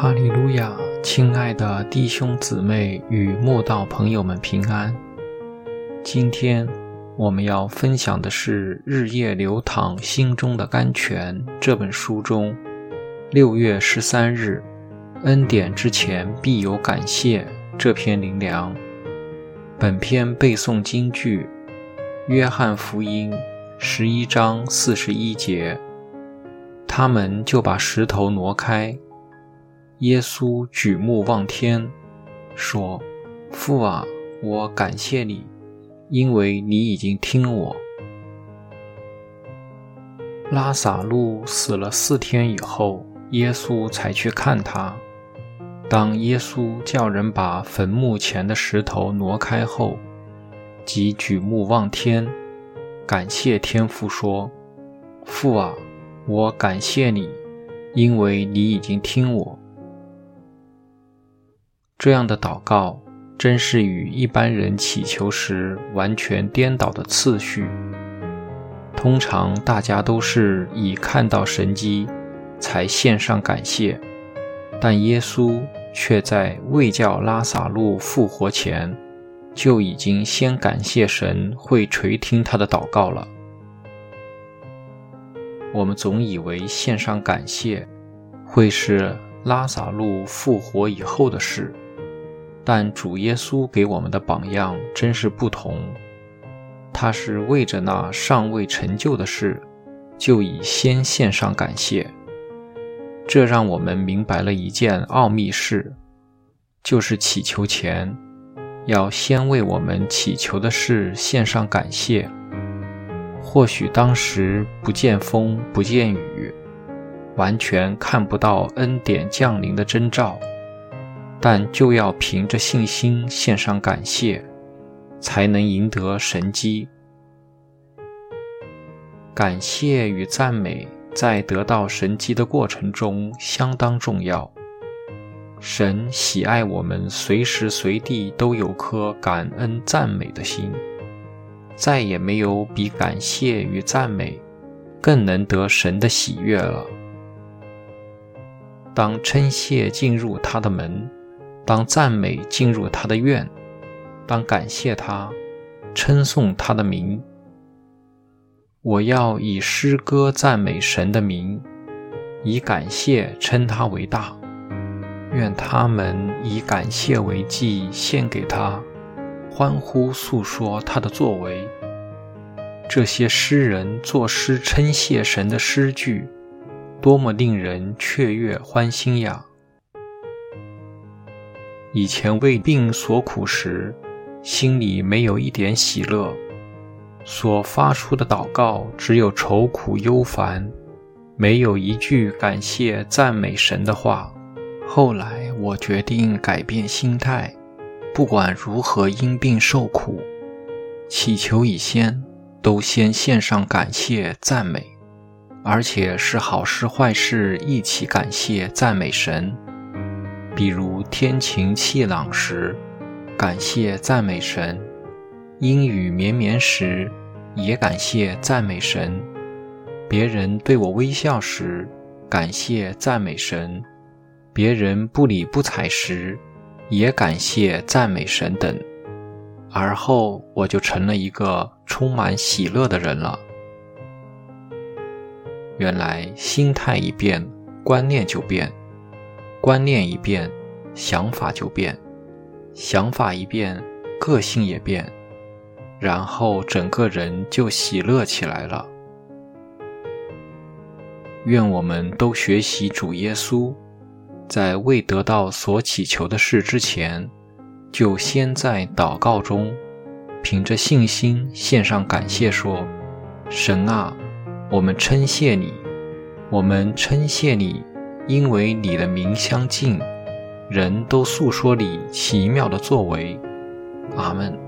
哈利路亚，亲爱的弟兄姊妹与慕道朋友们平安。今天我们要分享的是《日夜流淌心中的甘泉》这本书中六月十三日“恩典之前必有感谢”这篇灵粮。本篇背诵金句：约翰福音十一章四十一节，他们就把石头挪开。耶稣举目望天，说：“父啊，我感谢你，因为你已经听我。”拉萨路死了四天以后，耶稣才去看他。当耶稣叫人把坟墓前的石头挪开后，即举目望天，感谢天父说：“父啊，我感谢你，因为你已经听我。”这样的祷告，真是与一般人祈求时完全颠倒的次序。通常大家都是以看到神迹才献上感谢，但耶稣却在未叫拉萨路复活前，就已经先感谢神会垂听他的祷告了。我们总以为献上感谢会是拉萨路复活以后的事。但主耶稣给我们的榜样真是不同，他是为着那尚未成就的事，就已先献上感谢。这让我们明白了一件奥秘事，就是祈求前，要先为我们祈求的事献上感谢。或许当时不见风不见雨，完全看不到恩典降临的征兆。但就要凭着信心献上感谢，才能赢得神机。感谢与赞美在得到神机的过程中相当重要。神喜爱我们随时随地都有颗感恩赞美的心，再也没有比感谢与赞美更能得神的喜悦了。当称谢进入他的门。当赞美进入他的院，当感谢他，称颂他的名。我要以诗歌赞美神的名，以感谢称他为大。愿他们以感谢为祭献给他，欢呼诉说他的作为。这些诗人作诗称谢神的诗句，多么令人雀跃欢心呀！以前为病所苦时，心里没有一点喜乐，所发出的祷告只有愁苦忧烦，没有一句感谢赞美神的话。后来我决定改变心态，不管如何因病受苦，祈求以先都先献上感谢赞美，而且是好事坏事一起感谢赞美神。比如天晴气朗时，感谢赞美神；阴雨绵绵时，也感谢赞美神；别人对我微笑时，感谢赞美神；别人不理不睬时，也感谢赞美神等。而后我就成了一个充满喜乐的人了。原来心态一变，观念就变。观念一变，想法就变；想法一变，个性也变，然后整个人就喜乐起来了。愿我们都学习主耶稣，在未得到所祈求的事之前，就先在祷告中，凭着信心献上感谢，说：“神啊，我们称谢你，我们称谢你。”因为你的名相近，人都诉说你奇妙的作为。阿门。